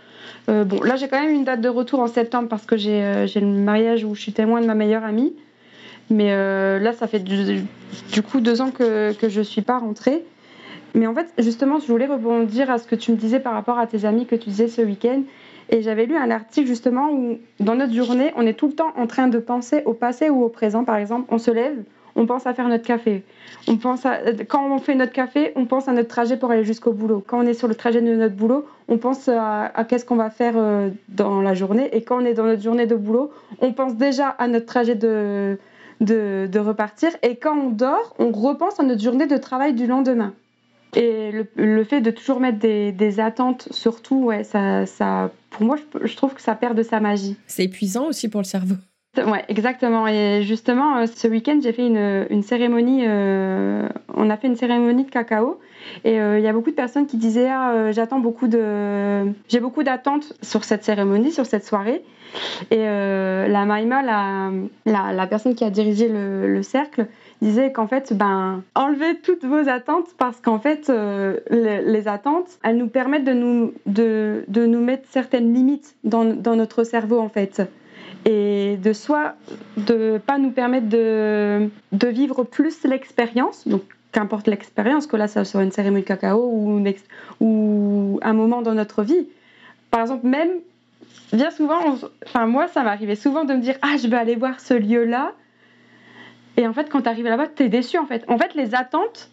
Euh, bon, là, j'ai quand même une date de retour en septembre parce que j'ai, euh, le mariage où je suis témoin de ma meilleure amie. Mais là, ça fait du, du, coup deux ans que, que je ne suis pas rentrée. Mais en fait, justement, je voulais rebondir à ce que tu me disais par rapport à tes amis que tu disais ce week-end. Et j'avais lu un article justement où, dans notre journée, on est tout le temps en train de penser au passé ou au présent. Par exemple, on se lève, on pense à faire notre café. On pense à, quand on fait notre café, on pense à notre trajet pour aller jusqu'au boulot. Quand on est sur le trajet de notre boulot, on pense à, qu'est-ce qu'on va faire euh, dans la journée. Et quand on est dans notre journée de boulot, on pense déjà à notre trajet de, de, de repartir. Et quand on dort, on repense à notre journée de travail du lendemain. Et le, fait de toujours mettre des, attentes, surtout, ouais, ça, ça, pour moi, je, trouve que ça perd de sa magie. C'est épuisant aussi pour le cerveau. Ouais, exactement. Et justement, euh, ce week-end, j'ai fait une, une cérémonie. Euh, on a fait une cérémonie de cacao. Et euh, il y a beaucoup de personnes qui disaient ah, j'attends beaucoup de, j'ai beaucoup d'attentes sur cette cérémonie, sur cette soirée. Et la Maïma, la, la, la, personne qui a dirigé le, le cercle, disait qu'en fait, ben, enlevez toutes vos attentes parce qu'en fait, euh, les, attentes, elles nous permettent de nous, de, de nous mettre certaines limites dans, dans, notre cerveau, en fait. Et de soit de pas nous permettre de, de vivre plus l'expérience, donc qu'importe l'expérience, que là, ça soit une cérémonie de cacao ou, ou un moment dans notre vie. Par exemple, même, bien souvent, enfin, moi, ça m'arrivait souvent de me dire, ah, je vais aller voir ce lieu-là, et en fait, quand tu arrives là-bas, tu es déçu en fait. En fait, les attentes,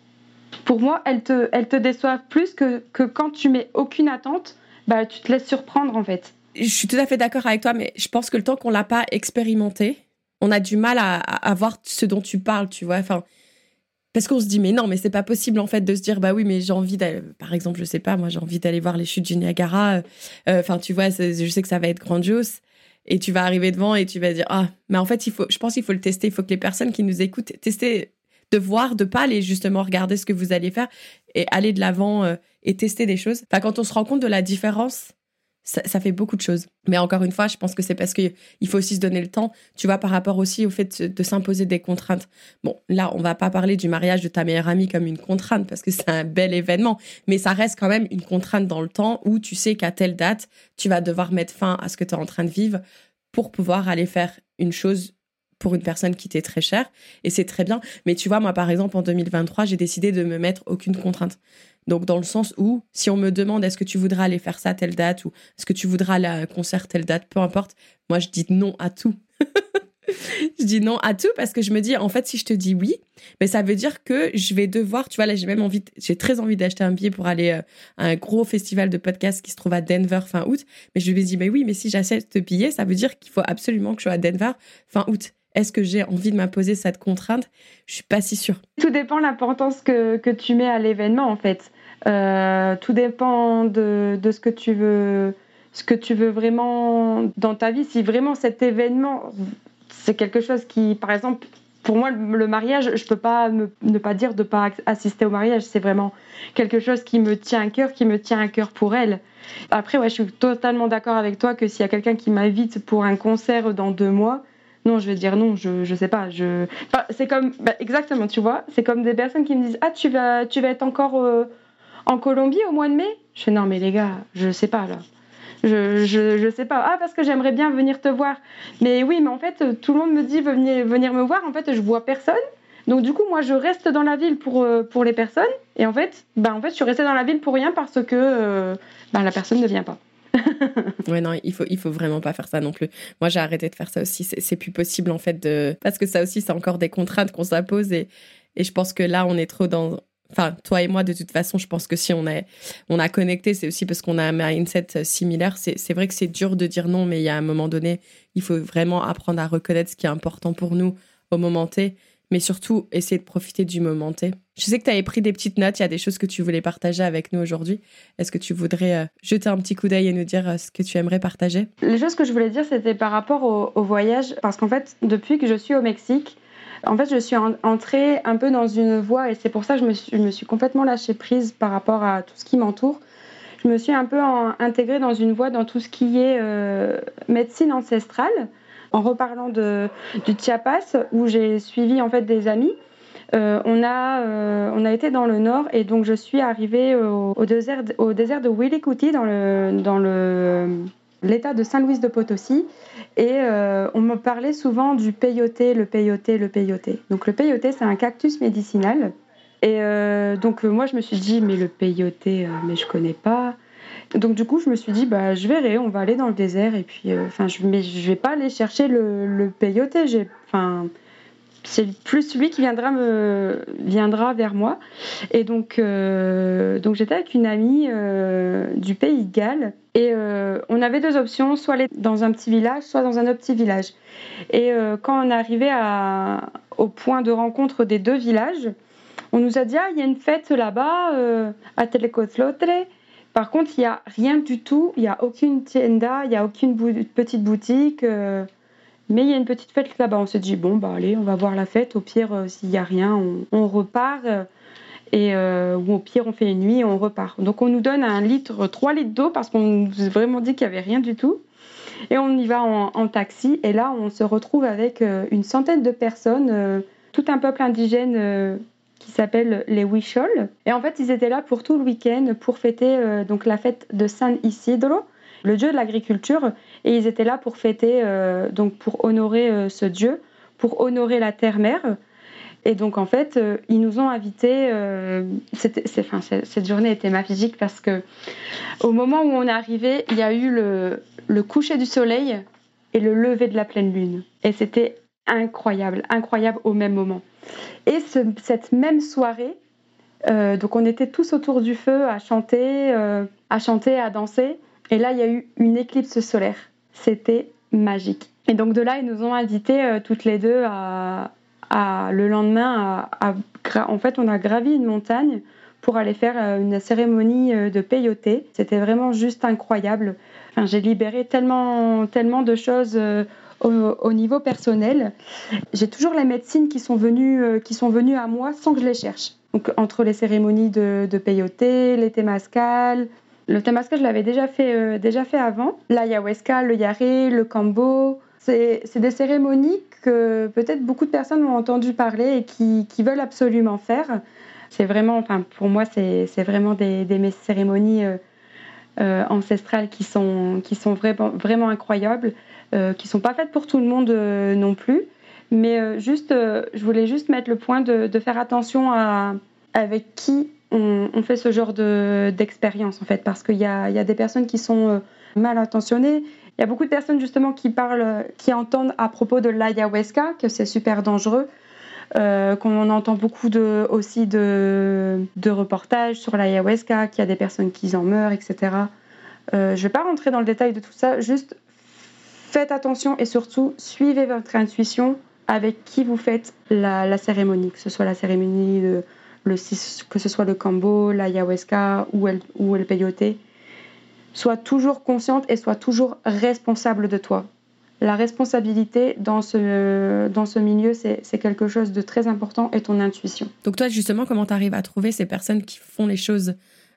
pour moi, elles te, elles te déçoivent plus que, que quand tu mets aucune attente, bah, tu te laisses surprendre en fait. Je suis tout à fait d'accord avec toi, mais je pense que le temps qu'on l'a pas expérimenté, on a du mal à, à, voir ce dont tu parles, tu vois. Enfin, parce qu'on se dit, mais non, mais c'est pas possible en fait de se dire, bah oui, mais j'ai envie d'aller, par exemple, je sais pas, moi j'ai envie d'aller voir les chutes du Niagara. Euh, enfin, tu vois, je sais que ça va être grandiose et tu vas arriver devant et tu vas dire ah mais en fait il faut je pense qu'il faut le tester. Il faut que les personnes qui nous écoutent tester de voir de pas aller justement regarder ce que vous allez faire et aller de l'avant euh, et tester des choses. Enfin quand on se rend compte de la différence ça, fait beaucoup de choses. Mais encore une fois, je pense que c'est parce qu'il faut aussi se donner le temps, tu vois, par rapport aussi au fait de, s'imposer des contraintes. Bon, là, on va pas parler du mariage de ta meilleure amie comme une contrainte parce que c'est un bel événement, mais ça reste quand même une contrainte dans le temps où tu sais qu'à telle date, tu vas devoir mettre fin à ce que tu es en train de vivre pour pouvoir aller faire une chose pour une personne qui t'est très chère et c'est très bien. Mais tu vois, moi, par exemple, en 2023, j'ai décidé de me mettre aucune contrainte. Donc, dans le sens où, si on me demande est-ce que tu voudras aller faire ça à telle date ou est-ce que tu voudras aller à un concert telle date, peu importe, moi, je dis non à tout. je dis non à tout parce que je me dis, en fait, si je te dis oui, mais ça veut dire que je vais devoir, tu vois, là, j'ai même envie, j'ai très envie d'acheter un billet pour aller euh, à un gros festival de podcast qui se trouve à Denver fin août. Mais je me dis, mais oui, mais si j'achète ce billet, ça veut dire qu'il faut absolument que je sois à Denver fin août. Est-ce que j'ai envie de m'imposer cette contrainte? Je suis pas si sûre. Tout dépend de l'importance que, que, tu mets à l'événement, en fait. Euh, tout dépend de, ce que tu veux ce que tu veux vraiment dans ta vie. Si vraiment cet événement, c'est quelque chose qui, par exemple, pour moi, le mariage, je peux pas ne pas dire de pas assister au mariage. C'est vraiment quelque chose qui me tient à cœur, qui me tient à cœur pour elle. Après, ouais, je suis totalement d'accord avec toi que s'il y a quelqu'un qui m'invite pour un concert dans deux mois, non, je vais dire non, je, je sais pas. C'est comme, bah, exactement, tu vois, c'est comme des personnes qui me disent Ah, tu vas, tu vas être encore euh, en Colombie au mois de mai? Je fais Non, mais les gars, je sais pas là. Je, je, sais pas. Ah, parce que j'aimerais bien venir te voir. Mais oui, mais en fait, tout le monde me dit venir, venir me voir. En fait, je vois personne. Donc, du coup, moi, je reste dans la ville pour, euh, pour les personnes. Et en fait, bah, en fait, je suis restée dans la ville pour rien parce que bah, la personne ne vient pas. ouais, non, il faut, il faut vraiment pas faire ça non plus. Moi, j'ai arrêté de faire ça aussi. C'est plus possible, en fait, de. Parce que ça aussi, c'est encore des contraintes qu'on s'impose. Et, et je pense que là, on est trop dans Enfin, toi et moi, de toute façon, je pense que si on a, on a connecté, c'est aussi parce qu'on a un mindset euh, similaire. C'est vrai que c'est dur de dire non, mais il y a un moment donné, il faut vraiment apprendre à reconnaître ce qui est important pour nous au moment T, mais surtout essayer de profiter du moment T. Je sais que tu avais pris des petites notes, il y a des choses que tu voulais partager avec nous aujourd'hui. Est-ce que tu voudrais euh, jeter un petit coup d'œil et nous dire euh, ce que tu aimerais partager? Les choses que je voulais dire, c'était par rapport au voyage, parce qu'en fait, depuis que je suis au Mexique, en fait, je suis entrée un peu dans une voie et c'est pour ça que je me, suis, complètement lâchée prise par rapport à tout ce qui m'entoure. Je me suis un peu intégrée dans une voie dans tout ce qui est euh, médecine ancestrale, en reparlant du Chiapas où j'ai suivi en fait des amis. Euh, on, a, euh, on a été dans le nord et donc je suis arrivée au, désert, au désert de Willikuti dans le, dans le l'état de Saint-Louis de Potosi et euh, on me parlait souvent du peyoté, le peyoté, le peyoté. Donc le peyoté, c'est un cactus médicinal. Et euh, donc euh, moi, je me suis dit, mais le peyoté, mais je connais pas. Donc du coup, je me suis dit, bah, je verrai, on va aller dans le désert. Et puis, enfin, je, mais je vais pas aller chercher le, le peyoté. J'ai, c'est plus lui qui viendra me viendra vers moi. Et donc, euh, donc j'étais avec une amie euh, du pays de Galles et euh, on avait deux options, soit aller dans un petit village, soit dans un autre petit village. Et quand on arrivé à, au point de rencontre des deux villages, on nous a dit ah il y a une fête là-bas à Telecotlotre. Par contre, il n'y a rien du tout, il n'y a aucune tienda, il n'y a aucune petite boutique. Mais il y a une petite fête là-bas. On s'est dit, bon, bah allez, on va voir la fête. Au pire, euh, s'il n'y a rien, on, repart. Euh, et, euh, ou au pire, on fait une nuit et on repart. Donc on nous donne un litre, 3 litres d'eau parce qu'on nous a vraiment dit qu'il n'y avait rien du tout. Et on y va en, taxi. Et là, on se retrouve avec une centaine de personnes, tout un peuple indigène qui s'appelle les Huichol. Et en fait, ils étaient là pour tout le week-end pour fêter donc la fête de San Isidro le dieu de l'agriculture, et ils étaient là pour fêter, euh, donc pour honorer euh, ce dieu, pour honorer la terre-mère. Et donc en fait, euh, ils nous ont invités. enfin, cette journée était magique parce que au moment où on est arrivé, il y a eu le, coucher du soleil et le lever de la pleine lune. Et c'était incroyable, incroyable au même moment. Et cette même soirée, donc on était tous autour du feu à chanter, à chanter, à danser. Et là, il y a eu une éclipse solaire. C'était magique. Et donc de là, ils nous ont invités euh, toutes les deux à, le lendemain à, en fait, on a gravi une montagne pour aller faire euh, une cérémonie euh, de peyoté. C'était vraiment juste incroyable. Enfin, j'ai libéré tellement, tellement de choses au, niveau personnel. J'ai toujours les médecines qui sont venues, qui sont venues à moi sans que je les cherche. Donc entre les cérémonies de, de peyoté, les témascales, le Tamaska, je l'avais déjà fait, euh, déjà fait avant. L'ayahuasca, le yare, le kambo, c'est des cérémonies que peut-être beaucoup de personnes ont entendu parler et qui, qui veulent absolument faire. C'est vraiment, enfin, pour moi, c'est vraiment des, des cérémonies euh, euh, ancestrales qui sont, qui sont vraiment, vraiment incroyables, qui sont pas faites pour tout le monde non plus. Mais juste, je voulais juste mettre le point de, de faire attention à avec qui on, fait ce genre d'expérience en fait, parce qu'il y a, y a, des personnes qui sont euh, mal intentionnées. Il y a beaucoup de personnes justement qui parlent, qui entendent à propos de l'ayahuasca que c'est super dangereux. Euh, qu'on entend beaucoup de, aussi de, de reportages sur l'ayahuasca, qu'il y a des personnes qui en meurent, etc. Euh, je ne vais pas rentrer dans le détail de tout ça, juste faites attention et surtout suivez votre intuition avec qui vous faites la, cérémonie, que ce soit la cérémonie, le, que ce soit le cambo, l'ayahuasca ou el, ou le peyote. Sois toujours consciente et sois toujours responsable de toi. La responsabilité dans ce, dans ce milieu, c'est quelque chose de très important et ton intuition. Donc toi, justement, comment tu arrives à trouver ces personnes qui font les choses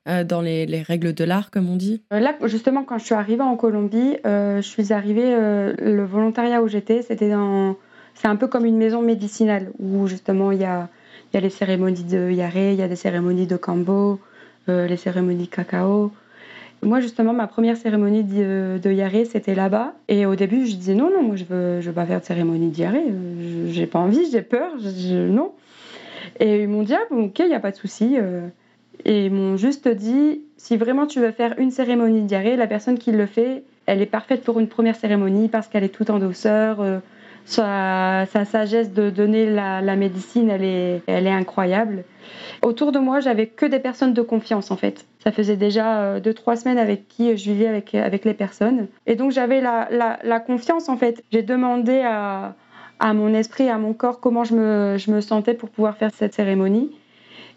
euh, dans les, les, règles de l'art, comme on dit? Euh, Là, justement, quand je suis arrivée en Colombie, euh, je suis arrivée, le volontariat où j'étais, c'était dans... C'est un peu comme une maison médicinale où justement il y a, y a les cérémonies de yaré, il y a des cérémonies de cambo, les cérémonies de cacao. Moi, justement, ma première cérémonie de, de c'était là-bas. Et au début, je disais non, non, moi, je veux, je veux pas faire de cérémonie de Yaré. J'ai pas envie, j'ai peur, non. Et ils m'ont dit, ah, bon, ok, il n'y a pas de souci. Euh. Et ils m'ont juste dit, si vraiment tu veux faire une cérémonie de Yaré, la personne qui le fait, elle est parfaite pour une première cérémonie parce qu'elle est toute en douceur. Euh, sa, sa, sagesse de donner la, médecine, elle est, elle est incroyable. Autour de moi, j'avais que des personnes de confiance en fait. Ça faisait déjà euh, deux, trois semaines avec qui je vivais avec, avec les personnes. Et donc j'avais la, la, la, confiance en fait. J'ai demandé à, à mon esprit, à mon corps comment je me, je me sentais pour pouvoir faire cette cérémonie.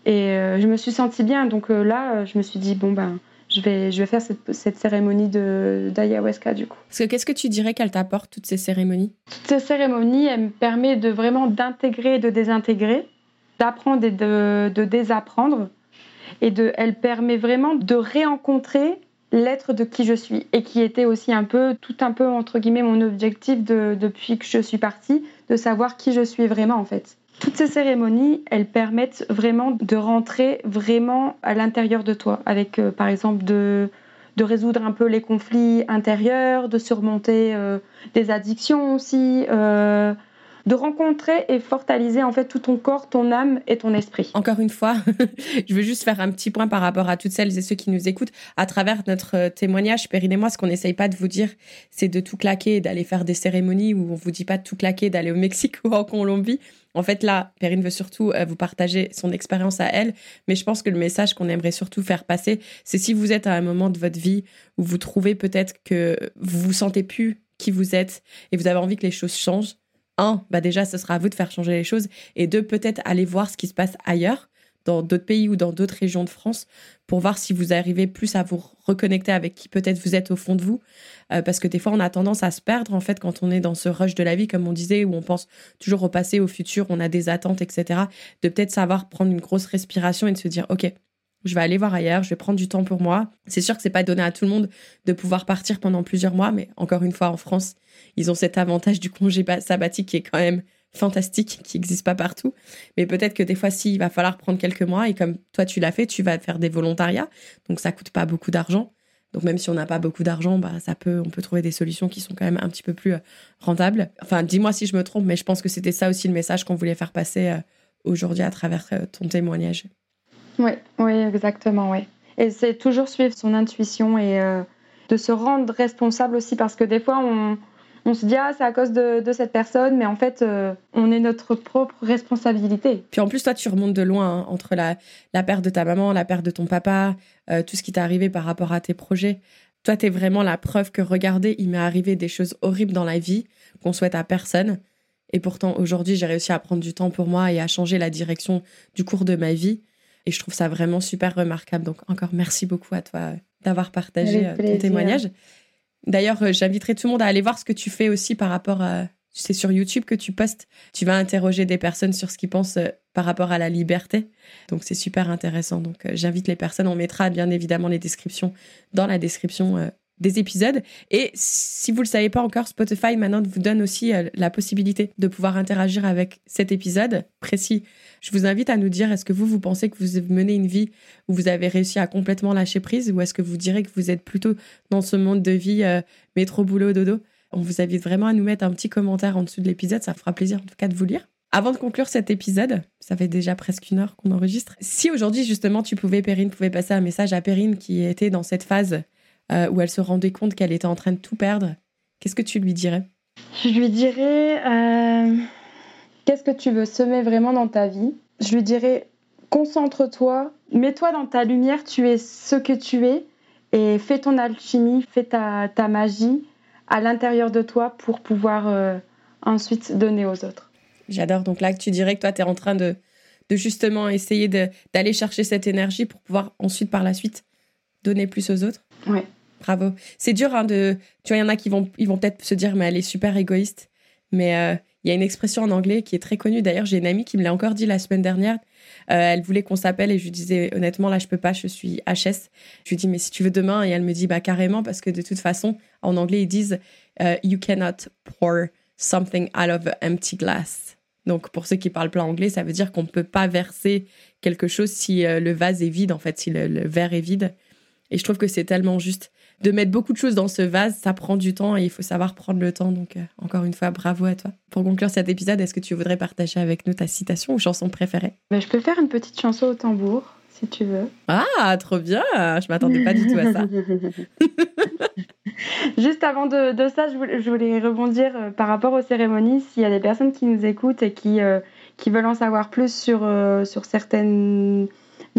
Et euh, je me suis sentie bien. Donc euh, là, je me suis dit, bon ben je vais, je vais faire cette, cette cérémonie d'ayahuasca du coup. Qu'est-ce que tu dirais qu'elle t'apporte, toutes ces cérémonies? Toutes ces cérémonies, elles me permettent de vraiment d'intégrer et de désintégrer, d'apprendre et de, de, désapprendre. Et de, elle permet vraiment de réencontrer l'être de qui je suis et qui était aussi un peu, tout un peu entre guillemets mon objectif de, depuis que je suis partie, de savoir qui je suis vraiment en fait. Toutes ces cérémonies, elles permettent vraiment de rentrer vraiment à l'intérieur de toi, avec euh, par exemple de, de résoudre un peu les conflits intérieurs, de surmonter euh, des addictions aussi, euh, de rencontrer et fortaliser en fait tout ton corps, ton âme et ton esprit. Encore une fois, je veux juste faire un petit point par rapport à toutes celles et ceux qui nous écoutent. À travers notre témoignage, Périne et moi, ce qu'on n'essaye pas de vous dire, c'est de tout claquer et d'aller faire des cérémonies où on vous dit pas de tout claquer, d'aller au Mexique ou en Colombie. En fait, là, Perrine veut surtout euh, vous partager son expérience à elle, mais je pense que le message qu'on aimerait surtout faire passer, c'est si vous êtes à un moment de votre vie où vous trouvez peut-être que vous vous sentez plus qui vous êtes et vous avez envie que les choses changent. Un, bah déjà, ce sera à vous de faire changer les choses. Et deux, peut-être aller voir ce qui se passe ailleurs dans d'autres pays ou dans d'autres régions de France pour voir si vous arrivez plus à vous reconnecter avec qui peut-être vous êtes au fond de vous. Euh, parce que des fois, on a tendance à se perdre, en fait, quand on est dans ce rush de la vie, comme on disait, où on pense toujours au passé, au futur, on a des attentes, etc. De peut-être savoir prendre une grosse respiration et de se dire, OK, je vais aller voir ailleurs, je vais prendre du temps pour moi. C'est sûr que c'est pas donné à tout le monde de pouvoir partir pendant plusieurs mois, mais encore une fois, en France, ils ont cet avantage du congé sabbatique qui est quand même fantastique qui n'existe pas partout. Mais peut-être que des fois, si, il va falloir prendre quelques mois et comme toi, tu l'as fait, tu vas faire des volontariats. Donc, ça coûte pas beaucoup d'argent. Donc, même si on n'a pas beaucoup d'argent, bah, ça peut, on peut trouver des solutions qui sont quand même un petit peu plus euh, rentables. Enfin, dis-moi si je me trompe, mais je pense que c'était ça aussi le message qu'on voulait faire passer euh, aujourd'hui à travers euh, ton témoignage. Oui, oui, exactement, oui. Et c'est toujours suivre son intuition et de se rendre responsable aussi parce que des fois, on, on se dit ah c'est à cause de, cette personne, mais en fait euh, on est notre propre responsabilité. Puis en plus toi tu remontes de loin hein, entre la, la perte de ta maman, la perte de ton papa, euh, tout ce qui t'est arrivé par rapport à tes projets. Toi tu es vraiment la preuve que regardez il m'est arrivé des choses horribles dans la vie qu'on souhaite à personne. Et pourtant aujourd'hui j'ai réussi à prendre du temps pour moi et à changer la direction du cours de ma vie. Et je trouve ça vraiment super remarquable. Donc encore merci beaucoup à toi d'avoir partagé euh, ton témoignage. D'ailleurs, euh, j'inviterai tout le monde à aller voir ce que tu fais aussi par rapport à. C'est sur YouTube que tu postes. Tu vas interroger des personnes sur ce qu'ils pensent euh, par rapport à la liberté. Donc, c'est super intéressant. Donc, euh, j'invite les personnes. On mettra bien évidemment les descriptions dans la description des épisodes. Et si vous le savez pas encore, Spotify maintenant vous donne aussi euh, la possibilité de pouvoir interagir avec cet épisode précis. Je vous invite à nous dire est-ce que vous, vous pensez que vous menez une vie où vous avez réussi à complètement lâcher prise ou est-ce que vous direz que vous êtes plutôt dans ce monde de vie euh, métro, boulot, dodo? On vous invite vraiment à nous mettre un petit commentaire en dessous de l'épisode. Ça fera plaisir en tout cas de vous lire. Avant de conclure cet épisode, ça fait déjà presque une heure qu'on enregistre. Si aujourd'hui justement tu pouvais, Perrine, pouvait passer un message à Perrine qui était dans cette phase euh, où elle se rendait compte qu'elle était en train de tout perdre, qu'est-ce que tu lui dirais? Je lui dirais euh, qu'est-ce que tu veux semer vraiment dans ta vie? Je lui dirais concentre-toi, mets-toi dans ta lumière, tu es ce que tu es et fais ton alchimie, fais ta, ta magie à l'intérieur de toi pour pouvoir euh, ensuite donner aux autres. J'adore. Donc là, tu dirais que toi, tu es en train de, de justement essayer d'aller chercher cette énergie pour pouvoir ensuite, par la suite, donner plus aux autres? Ouais. Bravo. C'est dur hein, de. Tu vois, il y en a qui vont, ils vont peut-être se dire, mais elle est super égoïste. Mais euh, il y a une expression en anglais qui est très connue. D'ailleurs, j'ai une amie qui me l'a encore dit la semaine dernière. Euh, elle voulait qu'on s'appelle et je lui disais honnêtement là je peux pas, je suis HS. Je lui dis mais si tu veux demain et elle me dit bah carrément parce que de toute façon en anglais ils disent euh, you cannot pour something out of an empty glass. Donc pour ceux qui parlent plein anglais, ça veut dire qu'on ne peut pas verser quelque chose si le vase est vide en fait, si le verre est vide. Et je trouve que c'est tellement juste de mettre beaucoup de choses dans ce vase, ça prend du temps et il faut savoir prendre le temps. Donc, euh, encore une fois, bravo à toi. Pour conclure cet épisode, est-ce que tu voudrais partager avec nous ta citation ou chanson préférée? Ben, Je peux faire une petite chanson au tambour, si tu veux. Ah, trop bien Je m'attendais pas du tout à ça. Juste avant de, ça, je voulais, rebondir euh, par rapport aux cérémonies. S'il y a des personnes qui nous écoutent et qui, euh, qui veulent en savoir plus sur, sur certaines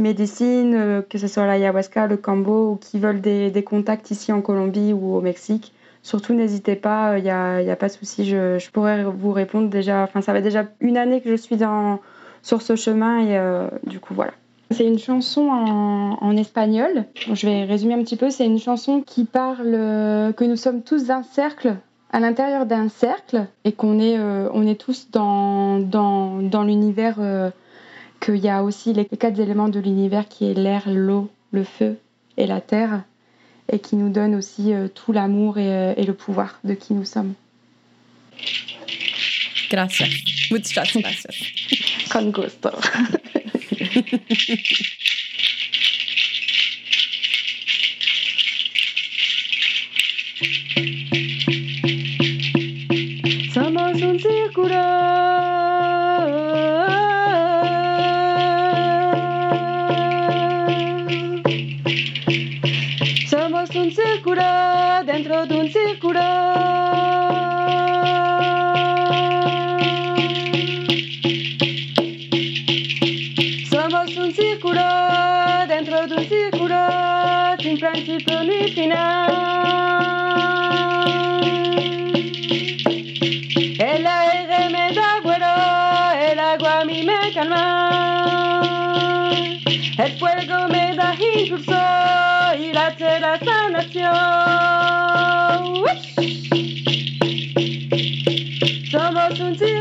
médecine, euh, que ce soit l'ayahuasca, le cambo, ou qui veulent des, contacts ici en Colombie ou au Mexique, surtout n'hésitez pas, il n'y a, y a, pas de souci, je, pourrais vous répondre déjà. Enfin, ça fait déjà une année que je suis dans, sur ce chemin et euh, du coup, voilà. C'est une chanson en, espagnol. je vais résumer un petit peu. C'est une chanson qui parle que nous sommes tous un cercle à l'intérieur d'un cercle et qu'on est, euh, on est tous dans, dans, dans l'univers qu'il y a aussi les quatre éléments de l'univers qui est l'air, l'eau, le feu et la terre, et qui nous donne aussi euh, tout l'amour et, euh, et, le pouvoir de qui nous sommes. Gracias. Muchas gracias. Con gusto. El aire me da vuelo, el agua a mí me calma, el fuego me da impulso y la tierra sanación. adoré. J'avais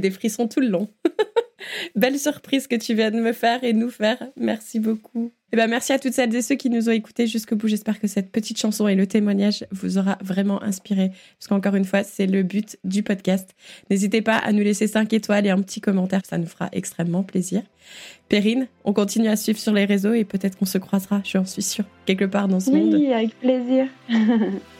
des frissons tout le long. Belle surprise que tu viens de me faire et nous faire. Merci beaucoup. Et eh ben merci à toutes celles et ceux qui nous ont écoutés jusqu'au bout. J'espère que cette petite chanson et le témoignage vous aura vraiment inspiré. Parce qu'encore une fois, c'est le but du podcast. N'hésitez pas à nous laisser 5 étoiles et un petit commentaire. Ça nous fera extrêmement plaisir. Perrine, on continue à suivre sur les réseaux et peut-être qu'on se croisera, je suis sûre, quelque part dans ce monde. Oui, avec plaisir.